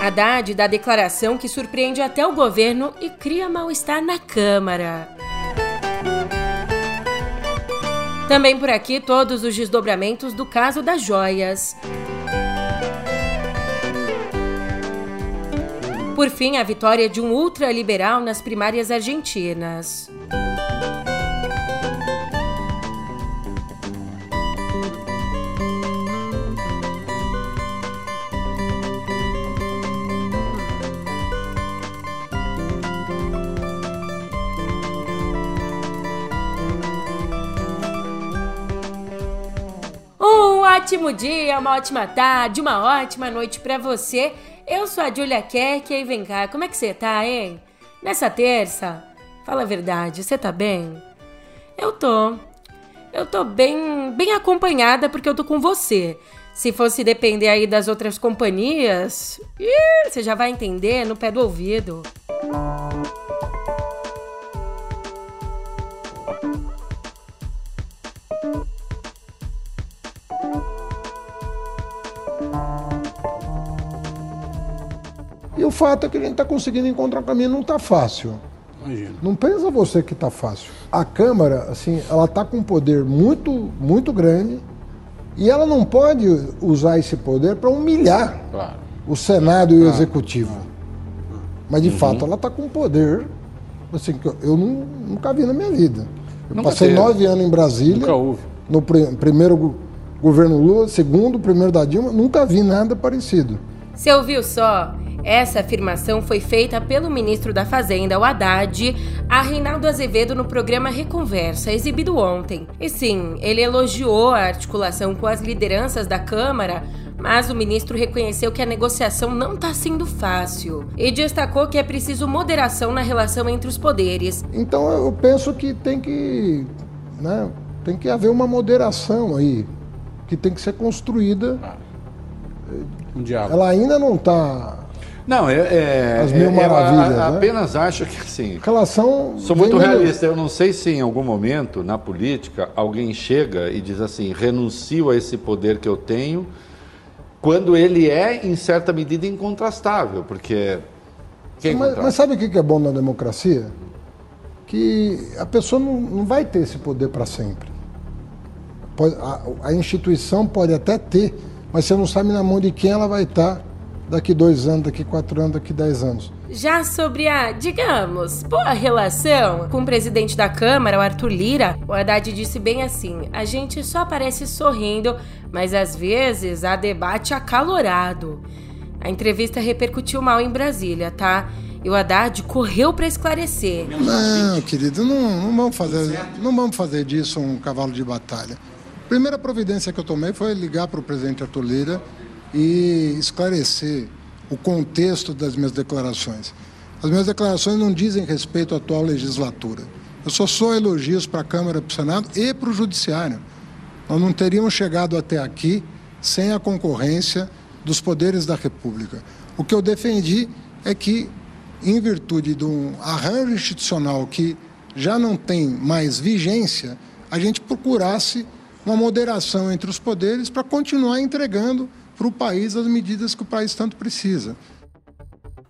Haddad dá declaração que surpreende até o governo e cria mal-estar na Câmara. Também por aqui todos os desdobramentos do caso das joias. Por fim, a vitória de um ultraliberal nas primárias argentinas. Ótimo dia, uma ótima tarde, uma ótima noite para você. Eu sou a Julia Kerk e vem cá, como é que você tá, hein? Nessa terça, fala a verdade, você tá bem? Eu tô. Eu tô bem, bem acompanhada porque eu tô com você. Se fosse depender aí das outras companhias, ih, você já vai entender no pé do ouvido. E fato é que a gente está conseguindo encontrar um caminho, não está fácil. Imagina. Não pensa você que está fácil. A Câmara, assim, ela está com um poder muito, muito grande e ela não pode usar esse poder para humilhar Claro. o Senado e o Executivo. Mas, de fato, ela está com um poder assim, que eu- eu nu- nunca vi na minha vida. Eu Nunca passei teve. nove anos em Brasília. Nunca houve. No pri- primeiro go- governo Lula, segundo, primeiro da Dilma, nunca vi nada parecido. Você ouviu só? Essa afirmação foi feita pelo ministro da Fazenda, o Haddad, a Reinaldo Azevedo no programa Reconversa, exibido ontem. E sim, ele elogiou a articulação com as lideranças da Câmara, mas o ministro reconheceu que a negociação não está sendo fácil e destacou que é preciso moderação na relação entre os poderes. Então eu penso que tem que, né, tem que haver uma moderação aí, que tem que ser construída. Um diálogo. Ela ainda não está. Não, é. é As mil é- eu maravilhas, a- né? apenas acho que assim. Relação. Sou muito realista. Eu não sei se em algum momento na política alguém chega e diz assim: renuncio a esse poder que eu tenho, quando ele é, em certa medida, incontrastável. Porque. Quem Mas, mas sabe o que que é bom na democracia? Que a pessoa não, não vai ter esse poder para sempre. Pode- a, a instituição pode até ter, mas você não sabe na mão de quem ela vai estar daqui dois anos, daqui quatro anos, daqui dez anos. Já sobre a, digamos, boa relação com o presidente da Câmara, o Arthur Lira, o Haddad disse bem assim: a gente só aparece sorrindo, mas às vezes há debate acalorado. A entrevista repercutiu mal em Brasília, tá? E o Haddad correu para esclarecer. Não, querido, não, não vamos fazer, não vamos fazer disso um cavalo de batalha. Primeira providência que eu tomei foi ligar para o presidente Arthur Lira e esclarecer o contexto das minhas declarações. As minhas declarações não dizem respeito à atual legislatura. Eu só sou elogios para a Câmara, para o Senado e para o Judiciário. Nós não teríamos chegado até aqui sem a concorrência dos poderes da República. O que eu defendi é que, em virtude de um arranjo institucional que já não tem mais vigência, a gente procurasse uma moderação entre os poderes para continuar entregando para o país as medidas que o país tanto precisa.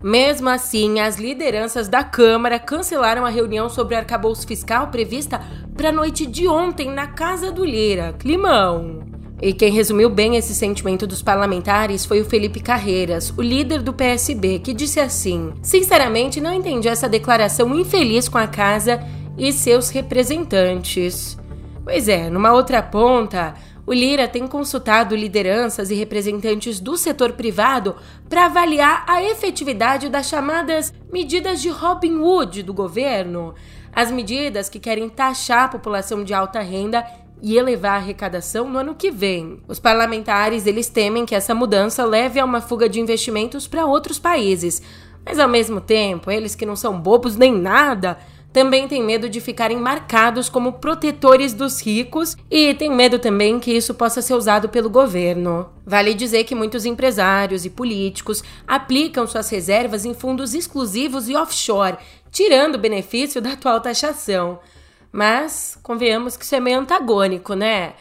Mesmo assim, as lideranças da Câmara cancelaram a reunião sobre o arcabouço fiscal prevista para a noite de ontem na casa do Lira. Climão! E quem resumiu bem esse sentimento dos parlamentares foi o Felipe Carreiras, o líder do PSB, que disse assim: Sinceramente, não entendi essa declaração infeliz com a casa e seus representantes. Pois é, numa outra ponta, o Lira tem consultado lideranças e representantes do setor privado para avaliar a efetividade das chamadas medidas de Robin Hood do governo, as medidas que querem taxar a população de alta renda e elevar a arrecadação no ano que vem. Os parlamentares, eles temem que essa mudança leve a uma fuga de investimentos para outros países, mas ao mesmo tempo, eles que não são bobos nem nada, também têm medo de ficarem marcados como protetores dos ricos e têm medo também que isso possa ser usado pelo governo. Vale dizer que muitos empresários e políticos aplicam suas reservas em fundos exclusivos e offshore, tirando o benefício da atual taxação. Mas convenhamos que isso é meio antagônico, né?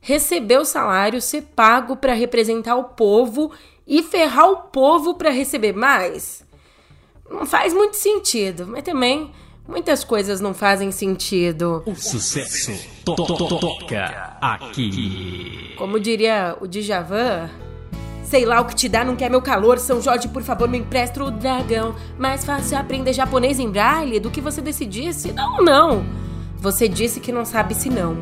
Receber o salário, ser pago para representar o povo e ferrar o povo para receber mais? Não faz muito sentido, mas também muitas coisas não fazem sentido. O sucesso to to to toca aqui. Como diria o Djavan, Sei lá o que te dá, não quer meu calor. São Jorge, por favor, me empresta o dragão. Mais fácil aprender japonês em braille do que você decidir se não ou não. Você disse que não sabe se não.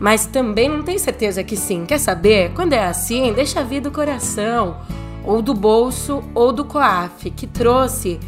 Mas também não tem certeza que sim. Quer saber? Quando é assim, deixa vir do coração, ou do bolso, ou do coaf, que trouxe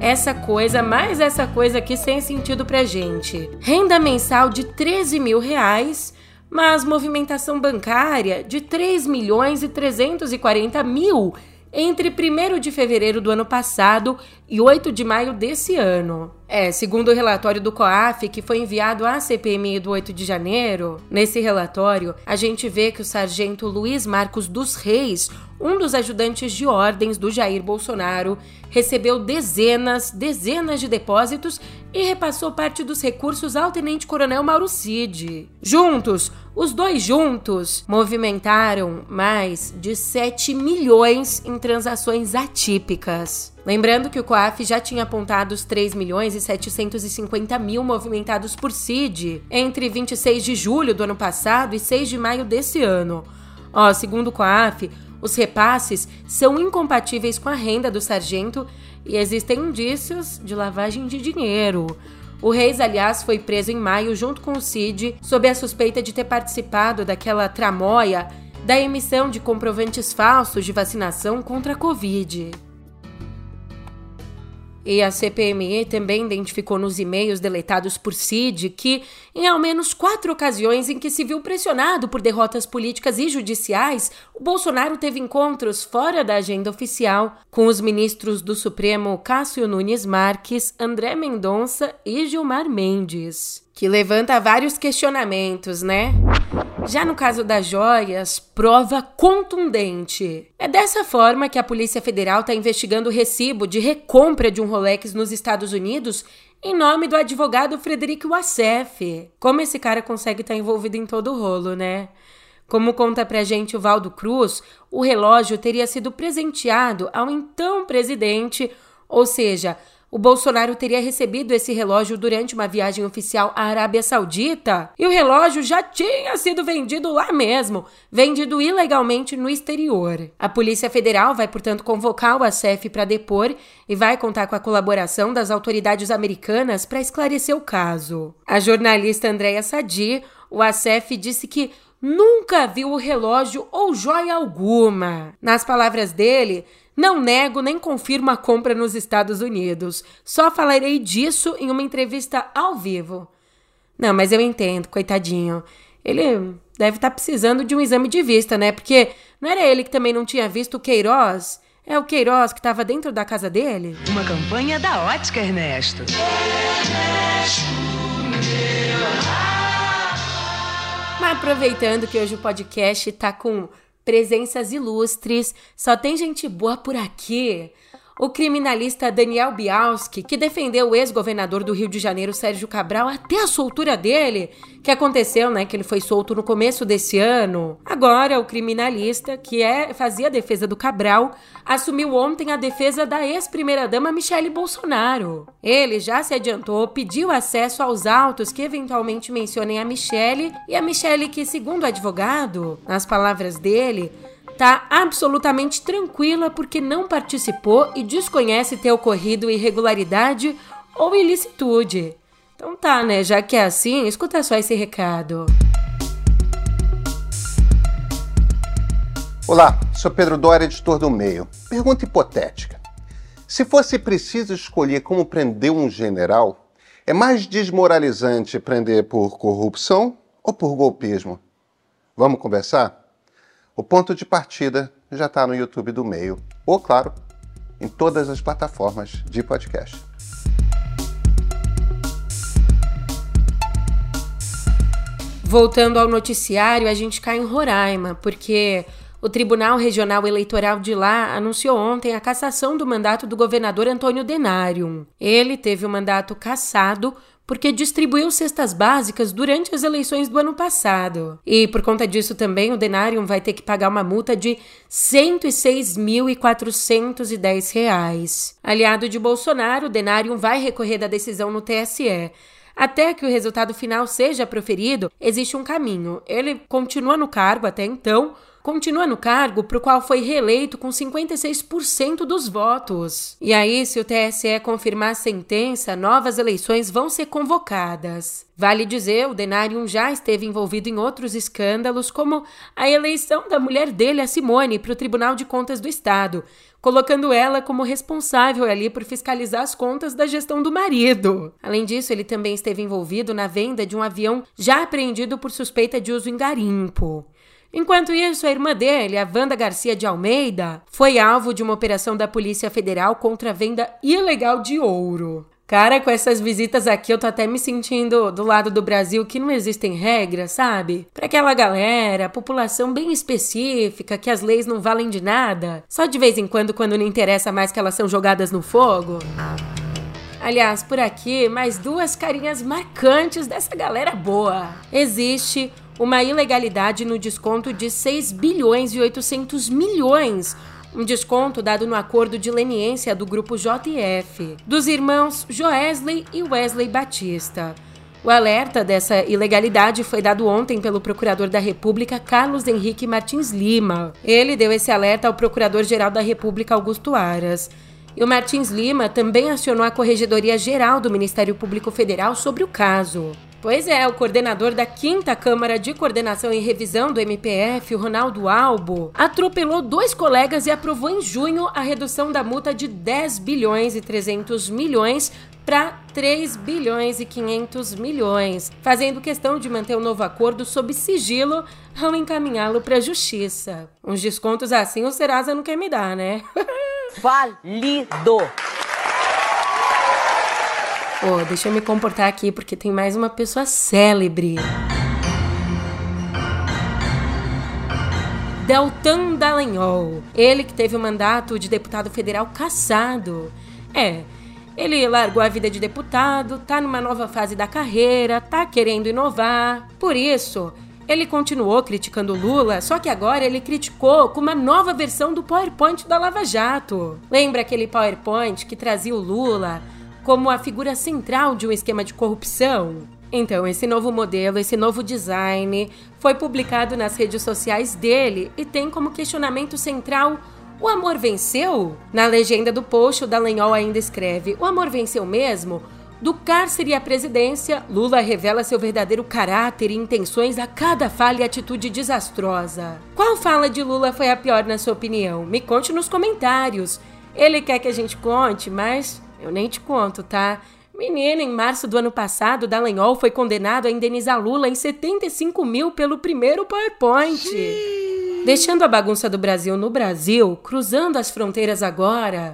essa coisa, mais essa coisa aqui sem sentido pra gente. Renda mensal de 13 mil reais mas movimentação bancária de 3 milhões e 340 mil entre 1 de fevereiro do ano passado e 8 de maio desse ano. É, segundo o relatório do COAF, que foi enviado à CPMI do 8 de janeiro, nesse relatório, a gente vê que o sargento Luiz Marcos dos Reis, um dos ajudantes de ordens do Jair Bolsonaro, recebeu dezenas, dezenas de depósitos e repassou parte dos recursos ao tenente-coronel Mauro Cid. Juntos, os dois juntos movimentaram mais de 7 milhões em transações atípicas. Lembrando que o COAF já tinha apontado os 3 milhões e 750 mil movimentados por CID entre 26 de julho do ano passado e 6 de maio desse ano. Ó, segundo o COAF, os repasses são incompatíveis com a renda do sargento e existem indícios de lavagem de dinheiro. O Reis, aliás, foi preso em maio junto com o Cid sob a suspeita de ter participado daquela tramóia da emissão de comprovantes falsos de vacinação contra a Covid. E a CPMI também identificou nos e-mails deletados por Cid que, em ao menos quatro ocasiões em que se viu pressionado por derrotas políticas e judiciais, o Bolsonaro teve encontros fora da agenda oficial com os ministros do Supremo Cássio Nunes Marques, André Mendonça e Gilmar Mendes. Que levanta vários questionamentos, né? Já no caso das joias, prova contundente. É dessa forma que a Polícia Federal está investigando o recibo de recompra de um Rolex nos Estados Unidos em nome do advogado Frederico Wassef. Como esse cara consegue estar tá envolvido em todo o rolo, né? Como conta pra gente o Valdo Cruz, o relógio teria sido presenteado ao então presidente, ou seja, o Bolsonaro teria recebido esse relógio durante uma viagem oficial à Arábia Saudita e o relógio já tinha sido vendido lá mesmo, vendido ilegalmente no exterior. A Polícia Federal vai, portanto, convocar o ASEF para depor e vai contar com a colaboração das autoridades americanas para esclarecer o caso. A jornalista Andréa Sadi, o ASEF disse que nunca viu o relógio ou joia alguma. Nas palavras dele, não nego nem confirmo a compra nos Estados Unidos. Só falarei disso em uma entrevista ao vivo. Não, mas eu entendo, coitadinho. Ele deve estar tá precisando de um exame de vista, né? Porque não era ele que também não tinha visto o Queiroz? É o Queiroz que estava dentro da casa dele? Uma campanha da Ótica Ernesto. Ernesto Mas aproveitando que hoje o podcast tá com presenças ilustres, só tem gente boa por aqui. O criminalista Daniel Bialski, que defendeu o ex-governador do Rio de Janeiro, Sérgio Cabral, até a soltura dele, que aconteceu, né, que ele foi solto no começo desse ano. Agora, o criminalista, que é, fazia a defesa do Cabral, assumiu ontem a defesa da ex-primeira-dama Michele Bolsonaro. Ele já se adiantou, pediu acesso aos autos que eventualmente mencionem a Michele, e a Michele que, segundo o advogado, nas palavras dele, tá absolutamente tranquila porque não participou e desconhece ter ocorrido irregularidade ou ilicitude. Então tá, né? Já que é assim, escuta só esse recado. Olá, sou Pedro Dória, editor do Meio. Pergunta hipotética. Se fosse preciso escolher como prender um general, é mais desmoralizante prender por corrupção ou por golpismo? Vamos conversar? O ponto de partida já está no YouTube do Meio, ou, claro, em todas as plataformas de podcast. Voltando ao noticiário, a gente cai em Roraima, porque o Tribunal Regional Eleitoral de lá anunciou ontem a cassação do mandato do governador Antônio Denário. Ele teve o mandato cassado porque distribuiu cestas básicas durante as eleições do ano passado. E por conta disso também o Denarium vai ter que pagar uma multa de R$ 106.410. Aliado de Bolsonaro, o Denarium vai recorrer da decisão no TSE. Até que o resultado final seja proferido, existe um caminho. Ele continua no cargo até então, continua no cargo para o qual foi reeleito com 56% dos votos. E aí, se o TSE confirmar a sentença, novas eleições vão ser convocadas. Vale dizer, o Denarium já esteve envolvido em outros escândalos, como a eleição da mulher dele, a Simone, para o Tribunal de Contas do Estado, colocando ela como responsável ali por fiscalizar as contas da gestão do marido. Além disso, ele também esteve envolvido na venda de um avião já apreendido por suspeita de uso em garimpo. Enquanto isso, a irmã dele, a Wanda Garcia de Almeida, foi alvo de uma operação da Polícia Federal contra a venda ilegal de ouro. Cara, com essas visitas aqui eu tô até me sentindo do lado do Brasil que não existem regras, sabe? Para aquela galera, população bem específica, que as leis não valem de nada, só de vez em quando, quando não interessa mais que elas são jogadas no fogo. Aliás, por aqui, mais duas carinhas marcantes dessa galera boa. Existe uma ilegalidade no desconto de 6 bilhões e 800 milhões um desconto dado no acordo de leniência do grupo JF, dos irmãos Joesley e Wesley Batista. O alerta dessa ilegalidade foi dado ontem pelo Procurador da República Carlos Henrique Martins Lima. Ele deu esse alerta ao Procurador-Geral da República Augusto Aras. E o Martins Lima também acionou a Corregedoria Geral do Ministério Público Federal sobre o caso. Pois é, o coordenador da 5 Câmara de Coordenação e Revisão do MPF, o Ronaldo Albo, atropelou dois colegas e aprovou em junho a redução da multa de 10 bilhões e 300 milhões para 3 bilhões e 500 milhões, fazendo questão de manter o novo acordo sob sigilo ao encaminhá-lo para a justiça. Uns descontos assim o Serasa não quer me dar, né? Falido! Oh, deixa eu me comportar aqui porque tem mais uma pessoa célebre. Deltan Dallagnol, ele que teve o mandato de deputado federal cassado. É, ele largou a vida de deputado, tá numa nova fase da carreira, tá querendo inovar. Por isso, ele continuou criticando Lula, só que agora ele criticou com uma nova versão do PowerPoint da Lava Jato. Lembra aquele PowerPoint que trazia o Lula como a figura central de um esquema de corrupção. Então, esse novo modelo, esse novo design, foi publicado nas redes sociais dele e tem como questionamento central o amor venceu? Na legenda do post, o Dallagnol ainda escreve: O amor venceu mesmo? Do cárcere à presidência, Lula revela seu verdadeiro caráter e intenções a cada falha e atitude desastrosa. Qual fala de Lula foi a pior na sua opinião? Me conte nos comentários. Ele quer que a gente conte, mas eu nem te conto, tá? Menina, em março do ano passado, Dallagnol foi condenado a indenizar Lula em 75 mil pelo primeiro PowerPoint. Xiii. Deixando a bagunça do Brasil no Brasil, cruzando as fronteiras agora.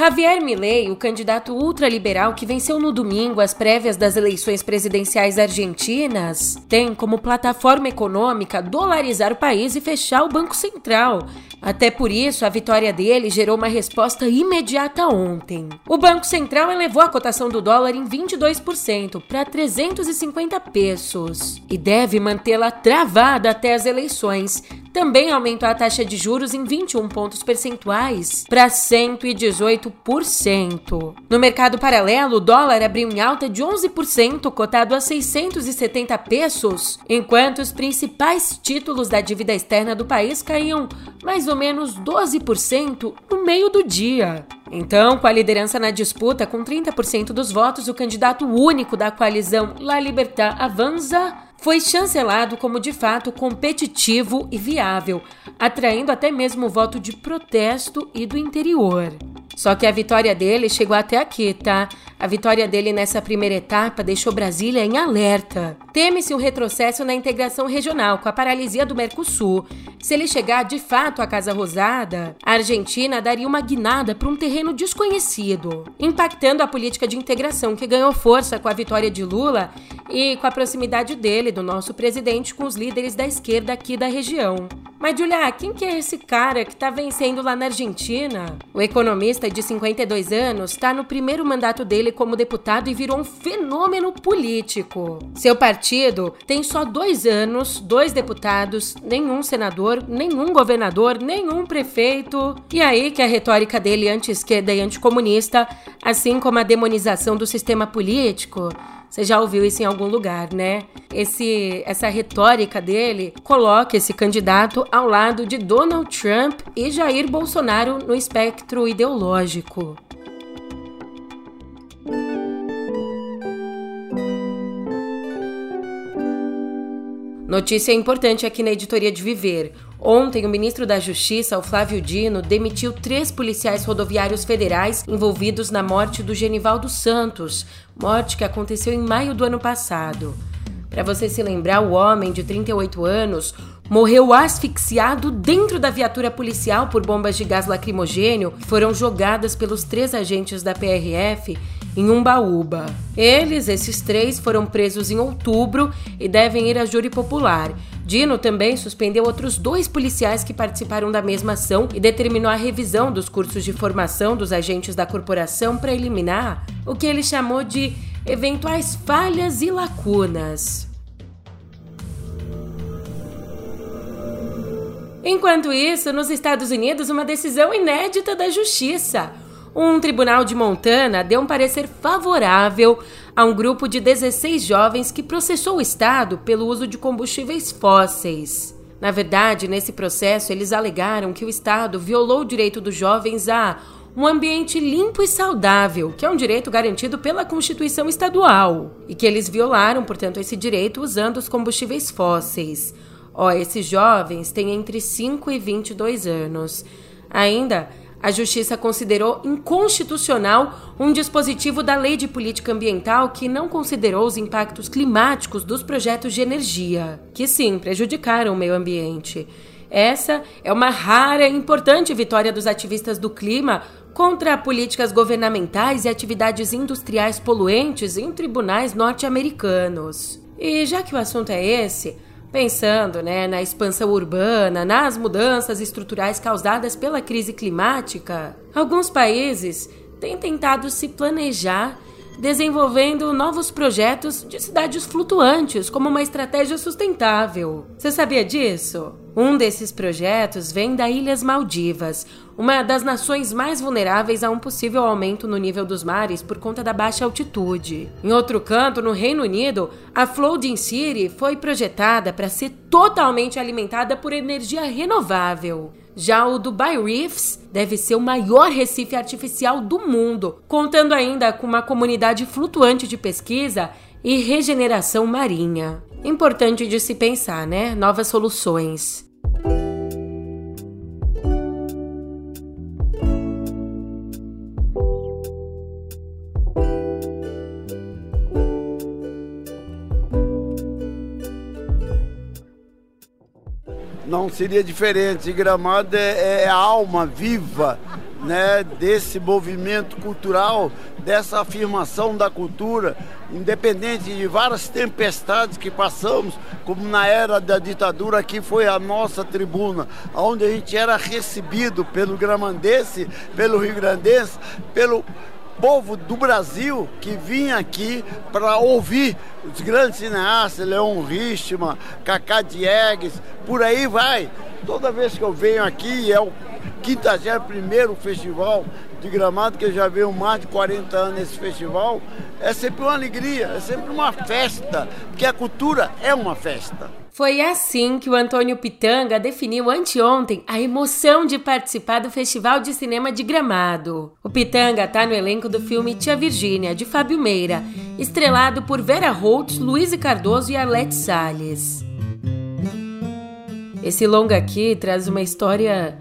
Javier Milei, o candidato ultraliberal que venceu no domingo as prévias das eleições presidenciais argentinas, tem como plataforma econômica dolarizar o país e fechar o Banco Central, até por isso, a vitória dele gerou uma resposta imediata ontem. O Banco Central elevou a cotação do dólar em 22% para 350 pesos e deve mantê-la travada até as eleições, também aumentou a taxa de juros em 21 pontos percentuais para 118%. No mercado paralelo, o dólar abriu em alta de 11%, cotado a 670 pesos, enquanto os principais títulos da dívida externa do país caíam mais ou menos 12% no meio do dia. Então, com a liderança na disputa, com 30% dos votos, o candidato único da coalizão La Libertad Avanza foi chancelado como de fato competitivo e viável, atraindo até mesmo o voto de protesto e do interior. Só que a vitória dele chegou até aqui, tá? A vitória dele nessa primeira etapa deixou Brasília em alerta. Teme-se um retrocesso na integração regional com a paralisia do Mercosul. Se ele chegar de fato à Casa Rosada, a Argentina daria uma guinada para um terreno desconhecido, impactando a política de integração que ganhou força com a vitória de Lula e com a proximidade dele, do nosso presidente, com os líderes da esquerda aqui da região. Mas, Julia, quem que é esse cara que tá vencendo lá na Argentina? O economista de 52 anos está no primeiro mandato dele como deputado e virou um fenômeno político. Seu partido tem só dois anos, dois deputados, nenhum senador, nenhum governador, nenhum prefeito. E aí que a retórica dele anti-esquerda e anticomunista, assim como a demonização do sistema político, você já ouviu isso em algum lugar, né? Esse, essa retórica dele coloca esse candidato ao lado de Donald Trump e Jair Bolsonaro no espectro ideológico. Notícia importante aqui na editoria de Viver. Ontem, o ministro da Justiça, o Flávio Dino, demitiu três policiais rodoviários federais envolvidos na morte do Genivaldo Santos, morte que aconteceu em maio do ano passado. Para você se lembrar, o homem de 38 anos morreu asfixiado dentro da viatura policial por bombas de gás lacrimogênio que foram jogadas pelos três agentes da PRF em Umbaúba. Eles, esses três, foram presos em outubro e devem ir a júri popular. Dino também suspendeu outros dois policiais que participaram da mesma ação e determinou a revisão dos cursos de formação dos agentes da corporação para eliminar o que ele chamou de eventuais falhas e lacunas. Enquanto isso, nos Estados Unidos, uma decisão inédita da Justiça um tribunal de Montana deu um parecer favorável a um grupo de 16 jovens que processou o Estado pelo uso de combustíveis fósseis. Na verdade, nesse processo, eles alegaram que o Estado violou o direito dos jovens a um ambiente limpo e saudável, que é um direito garantido pela Constituição Estadual, e que eles violaram, portanto, esse direito usando os combustíveis fósseis. Ó, esses jovens têm entre 5 e 22 anos. Ainda, a Justiça considerou inconstitucional um dispositivo da Lei de Política Ambiental que não considerou os impactos climáticos dos projetos de energia, que sim prejudicaram o meio ambiente. Essa é uma rara e importante vitória dos ativistas do clima contra políticas governamentais e atividades industriais poluentes em tribunais norte-americanos. E já que o assunto é esse, Pensando né, na expansão urbana, nas mudanças estruturais causadas pela crise climática, alguns países têm tentado se planejar desenvolvendo novos projetos de cidades flutuantes como uma estratégia sustentável. Você sabia disso? Um desses projetos vem da Ilhas Maldivas, uma das nações mais vulneráveis a um possível aumento no nível dos mares por conta da baixa altitude. Em outro canto, no Reino Unido, a Floating City foi projetada para ser totalmente alimentada por energia renovável. Já o Dubai Reefs deve ser o maior recife artificial do mundo, contando ainda com uma comunidade flutuante de pesquisa e regeneração marinha. Importante de se pensar, né? Novas soluções. não seria diferente. Gramado é, é a alma viva né, desse movimento cultural, dessa afirmação da cultura, independente de várias tempestades que passamos, como na era da ditadura, aqui foi a nossa tribuna, onde a gente era recebido pelo gramandense, pelo rio grandense, pelo povo do Brasil que vinha aqui para ouvir os grandes cineastas, Leon Richman, Cacá Diegues, por aí vai. Toda vez que eu venho aqui, é o 51 Festival de Gramado, que eu já venho mais de 40 anos nesse festival, é sempre uma alegria, é sempre uma festa, porque a cultura é uma festa. Foi assim que o Antônio Pitanga definiu anteontem a emoção de participar do Festival de Cinema de Gramado. O Pitanga está no elenco do filme Tia Virgínia, de Fábio Meira, estrelado por Vera Holtz, Luiz Cardoso e Arlete Salles. Esse longa aqui traz uma história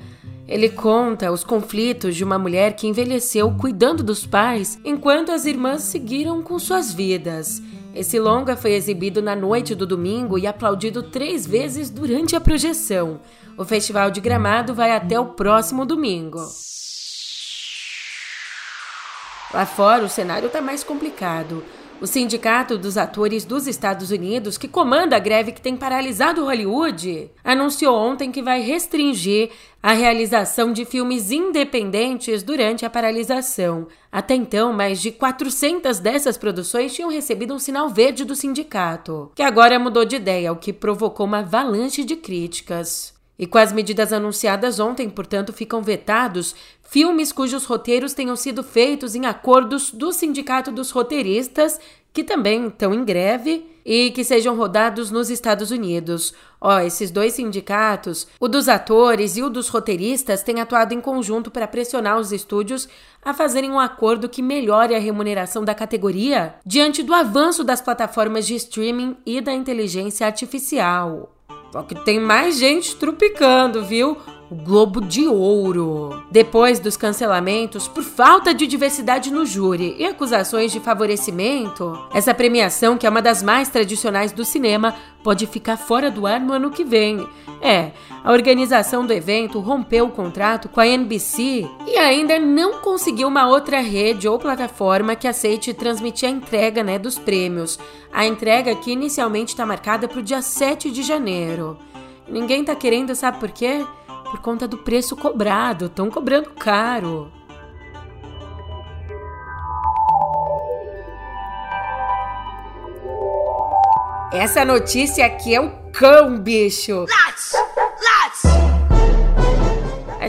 ele conta os conflitos de uma mulher que envelheceu cuidando dos pais enquanto as irmãs seguiram com suas vidas. Esse longa foi exibido na noite do domingo e aplaudido três vezes durante a projeção. O Festival de Gramado vai até o próximo domingo. Lá fora, o cenário está mais complicado. O Sindicato dos Atores dos Estados Unidos, que comanda a greve que tem paralisado Hollywood, anunciou ontem que vai restringir a realização de filmes independentes durante a paralisação. Até então, mais de 400 dessas produções tinham recebido um sinal verde do sindicato, que agora mudou de ideia, o que provocou uma avalanche de críticas. E com as medidas anunciadas ontem, portanto, ficam vetados filmes cujos roteiros tenham sido feitos em acordos do Sindicato dos Roteiristas, que também estão em greve, e que sejam rodados nos Estados Unidos. Ó, esses dois sindicatos, o dos atores e o dos roteiristas, têm atuado em conjunto para pressionar os estúdios a fazerem um acordo que melhore a remuneração da categoria diante do avanço das plataformas de streaming e da inteligência artificial. Só que tem mais gente trupicando, viu? O Globo de Ouro. Depois dos cancelamentos por falta de diversidade no júri e acusações de favorecimento, essa premiação, que é uma das mais tradicionais do cinema, pode ficar fora do ar no ano que vem. É, a organização do evento rompeu o contrato com a NBC e ainda não conseguiu uma outra rede ou plataforma que aceite transmitir a entrega né, dos prêmios. A entrega que inicialmente está marcada para o dia 7 de janeiro. Ninguém tá querendo, sabe por quê? Por conta do preço cobrado, estão cobrando caro. Essa notícia aqui é o cão, bicho. Let's, let's.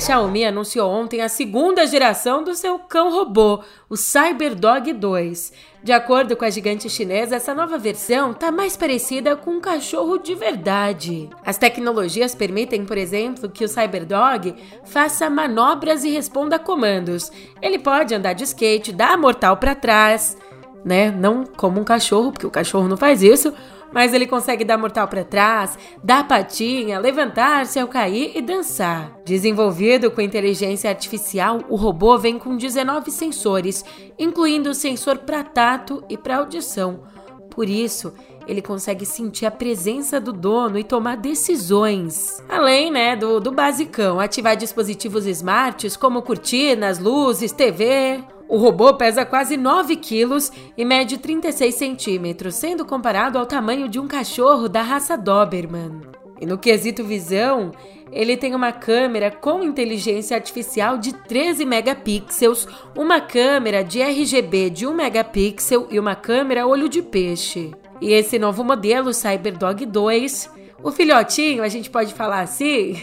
A Xiaomi anunciou ontem a segunda geração do seu cão robô, o CyberDog 2. De acordo com a gigante chinesa, essa nova versão está mais parecida com um cachorro de verdade. As tecnologias permitem, por exemplo, que o Cyberdog faça manobras e responda a comandos. Ele pode andar de skate, dar mortal para trás, né? Não como um cachorro, porque o cachorro não faz isso mas ele consegue dar mortal para trás, dar patinha, levantar-se ao cair e dançar. Desenvolvido com inteligência artificial, o robô vem com 19 sensores, incluindo o sensor para tato e para audição. Por isso, ele consegue sentir a presença do dono e tomar decisões. Além, né, do, do basicão, ativar dispositivos smarts como cortinas, luzes, TV. O robô pesa quase 9 quilos e mede 36 centímetros, sendo comparado ao tamanho de um cachorro da raça Doberman. E no quesito visão, ele tem uma câmera com inteligência artificial de 13 megapixels, uma câmera de RGB de 1 megapixel e uma câmera olho de peixe. E esse novo modelo, Cyberdog 2, o filhotinho, a gente pode falar assim,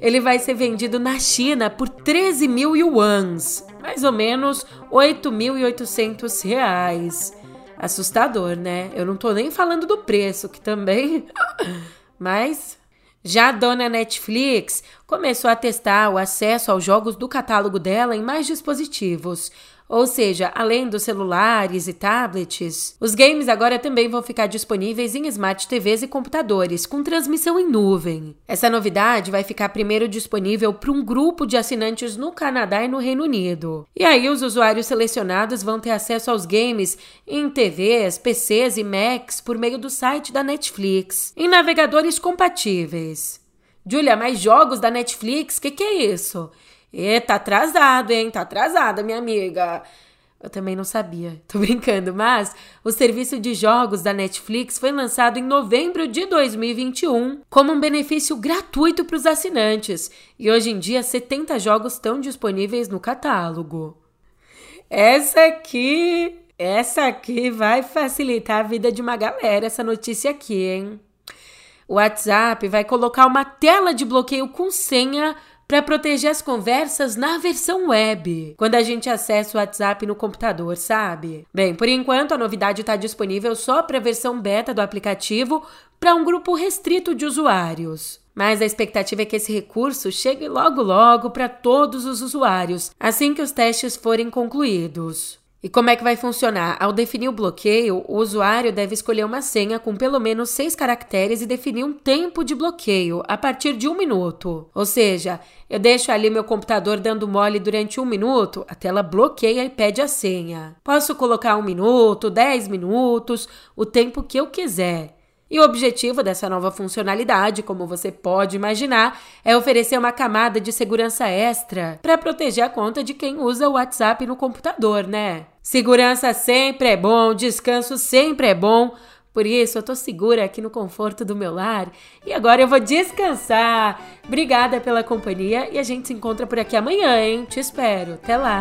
ele vai ser vendido na China por 13 mil yuans, mais ou menos 8.800 reais. Assustador, né? Eu não tô nem falando do preço, que também. Mas já a dona Netflix começou a testar o acesso aos jogos do catálogo dela em mais dispositivos. Ou seja, além dos celulares e tablets, os games agora também vão ficar disponíveis em smart TVs e computadores, com transmissão em nuvem. Essa novidade vai ficar primeiro disponível para um grupo de assinantes no Canadá e no Reino Unido. E aí os usuários selecionados vão ter acesso aos games em TVs, PCs e Macs por meio do site da Netflix, em navegadores compatíveis. Julia, mais jogos da Netflix? Que que é isso? E tá atrasado, hein? Tá atrasada, minha amiga. Eu também não sabia, tô brincando, mas o serviço de jogos da Netflix foi lançado em novembro de 2021 como um benefício gratuito para os assinantes e hoje em dia 70 jogos estão disponíveis no catálogo. Essa aqui, essa aqui vai facilitar a vida de uma galera, essa notícia aqui, hein? O WhatsApp vai colocar uma tela de bloqueio com senha para proteger as conversas na versão web, quando a gente acessa o WhatsApp no computador, sabe? Bem, por enquanto a novidade está disponível só para a versão beta do aplicativo para um grupo restrito de usuários. Mas a expectativa é que esse recurso chegue logo logo para todos os usuários, assim que os testes forem concluídos. E como é que vai funcionar? Ao definir o bloqueio, o usuário deve escolher uma senha com pelo menos seis caracteres e definir um tempo de bloqueio a partir de um minuto. Ou seja, eu deixo ali meu computador dando mole durante um minuto, a tela bloqueia e pede a senha. Posso colocar um minuto, dez minutos, o tempo que eu quiser. E o objetivo dessa nova funcionalidade, como você pode imaginar, é oferecer uma camada de segurança extra para proteger a conta de quem usa o WhatsApp no computador, né? Segurança sempre é bom, descanso sempre é bom. Por isso, eu tô segura aqui no conforto do meu lar e agora eu vou descansar. Obrigada pela companhia e a gente se encontra por aqui amanhã, hein? Te espero. Até lá.